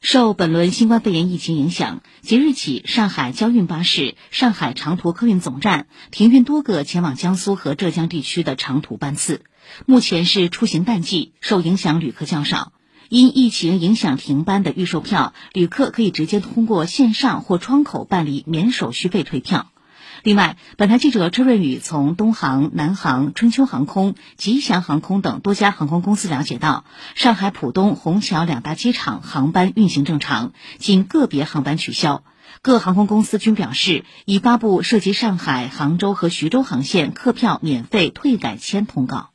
受本轮新冠肺炎疫情影响，即日起，上海交运巴士、上海长途客运总站停运多个前往江苏和浙江地区的长途班次。目前是出行淡季，受影响旅客较少。因疫情影响停班的预售票，旅客可以直接通过线上或窗口办理免手续费退票。另外，本台记者车瑞宇从东航、南航、春秋航空、吉祥航空等多家航空公司了解到，上海浦东、虹桥两大机场航班运行正常，仅个别航班取消。各航空公司均表示，已发布涉及上海、杭州和徐州航线客票免费退改签通告。